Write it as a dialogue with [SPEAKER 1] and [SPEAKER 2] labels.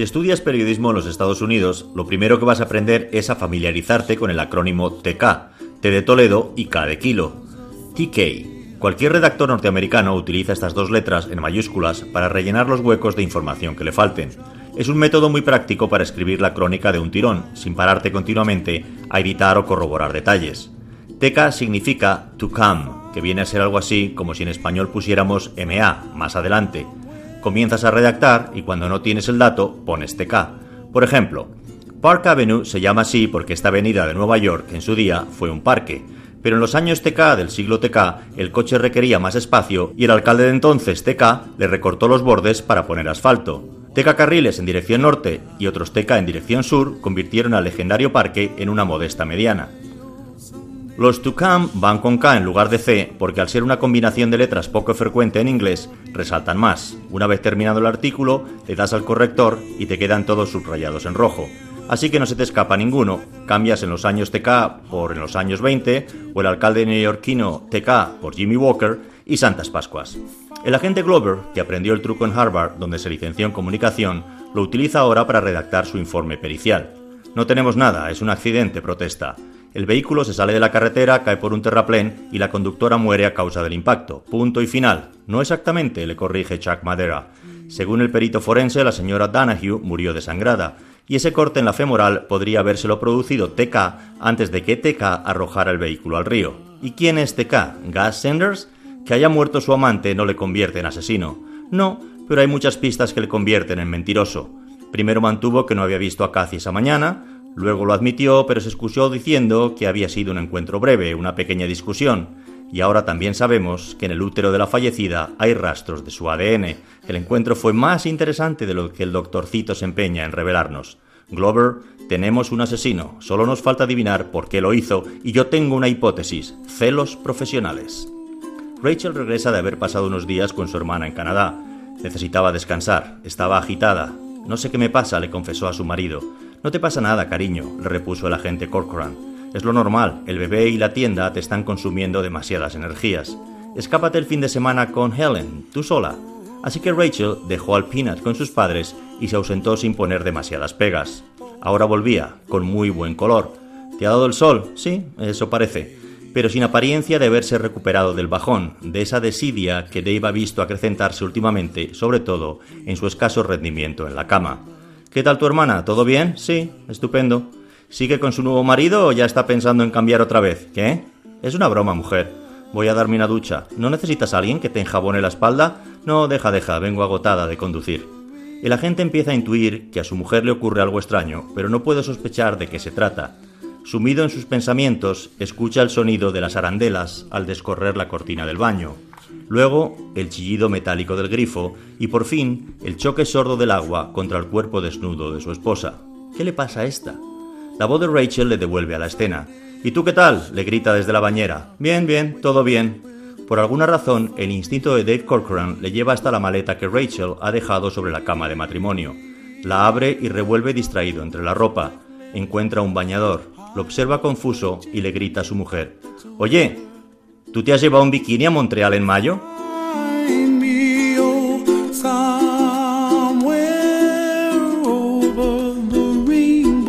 [SPEAKER 1] Si estudias periodismo en los Estados Unidos, lo primero que vas a aprender es a familiarizarte con el acrónimo TK, T de Toledo y K de Kilo. TK. Cualquier redactor norteamericano utiliza estas dos letras en mayúsculas para rellenar los huecos de información que le falten. Es un método muy práctico para escribir la crónica de un tirón, sin pararte continuamente a editar o corroborar detalles. TK significa to come, que viene a ser algo así como si en español pusiéramos MA, más adelante, Comienzas a redactar y cuando no tienes el dato pones TK. Por ejemplo, Park Avenue se llama así porque esta avenida de Nueva York en su día fue un parque, pero en los años TK del siglo TK el coche requería más espacio y el alcalde de entonces TK le recortó los bordes para poner asfalto. TK carriles en dirección norte y otros TK en dirección sur convirtieron al legendario parque en una modesta mediana. Los to come van con K en lugar de C porque al ser una combinación de letras poco frecuente en inglés, resaltan más. Una vez terminado el artículo, le das al corrector y te quedan todos subrayados en rojo. Así que no se te escapa ninguno. Cambias en los años TK por en los años 20 o el alcalde neoyorquino TK por Jimmy Walker y Santas Pascuas. El agente Glover, que aprendió el truco en Harvard, donde se licenció en comunicación, lo utiliza ahora para redactar su informe pericial. No tenemos nada, es un accidente, protesta. El vehículo se sale de la carretera, cae por un terraplén y la conductora muere a causa del impacto. Punto y final. No exactamente, le corrige Chuck Madera. Según el perito forense, la señora Danahue murió desangrada, y ese corte en la femoral podría habérselo producido TK antes de que TK arrojara el vehículo al río. ¿Y quién es TK? ¿Gas Sanders? Que haya muerto su amante no le convierte en asesino. No, pero hay muchas pistas que le convierten en mentiroso. Primero mantuvo que no había visto a Cathy esa mañana, Luego lo admitió, pero se excusó diciendo que había sido un encuentro breve, una pequeña discusión. Y ahora también sabemos que en el útero de la fallecida hay rastros de su ADN. El encuentro fue más interesante de lo que el doctorcito se empeña en revelarnos. Glover, tenemos un asesino, solo nos falta adivinar por qué lo hizo y yo tengo una hipótesis, celos profesionales. Rachel regresa de haber pasado unos días con su hermana en Canadá. Necesitaba descansar, estaba agitada. No sé qué me pasa, le confesó a su marido. No te pasa nada, cariño, repuso el agente Corcoran. Es lo normal, el bebé y la tienda te están consumiendo demasiadas energías. Escápate el fin de semana con Helen, tú sola. Así que Rachel dejó al Peanut con sus padres y se ausentó sin poner demasiadas pegas. Ahora volvía, con muy buen color. ¿Te ha dado el sol? Sí, eso parece. Pero sin apariencia de haberse recuperado del bajón, de esa desidia que Dave ha visto acrecentarse últimamente, sobre todo en su escaso rendimiento en la cama. ¿Qué tal tu hermana? ¿Todo bien? Sí, estupendo. ¿Sigue con su nuevo marido o ya está pensando en cambiar otra vez? ¿Qué? Es una broma, mujer. Voy a darme una ducha. ¿No necesitas a alguien que te enjabone la espalda? No, deja, deja, vengo agotada de conducir. El agente empieza a intuir que a su mujer le ocurre algo extraño, pero no puede sospechar de qué se trata. Sumido en sus pensamientos, escucha el sonido de las arandelas al descorrer la cortina del baño. Luego, el chillido metálico del grifo y por fin el choque sordo del agua contra el cuerpo desnudo de su esposa. ¿Qué le pasa a esta? La voz de Rachel le devuelve a la escena. ¿Y tú qué tal? le grita desde la bañera. Bien, bien, todo bien. Por alguna razón, el instinto de Dave Corcoran le lleva hasta la maleta que Rachel ha dejado sobre la cama de matrimonio. La abre y revuelve distraído entre la ropa. Encuentra un bañador, lo observa confuso y le grita a su mujer. Oye, ¿Tú te has llevado un bikini a Montreal en mayo?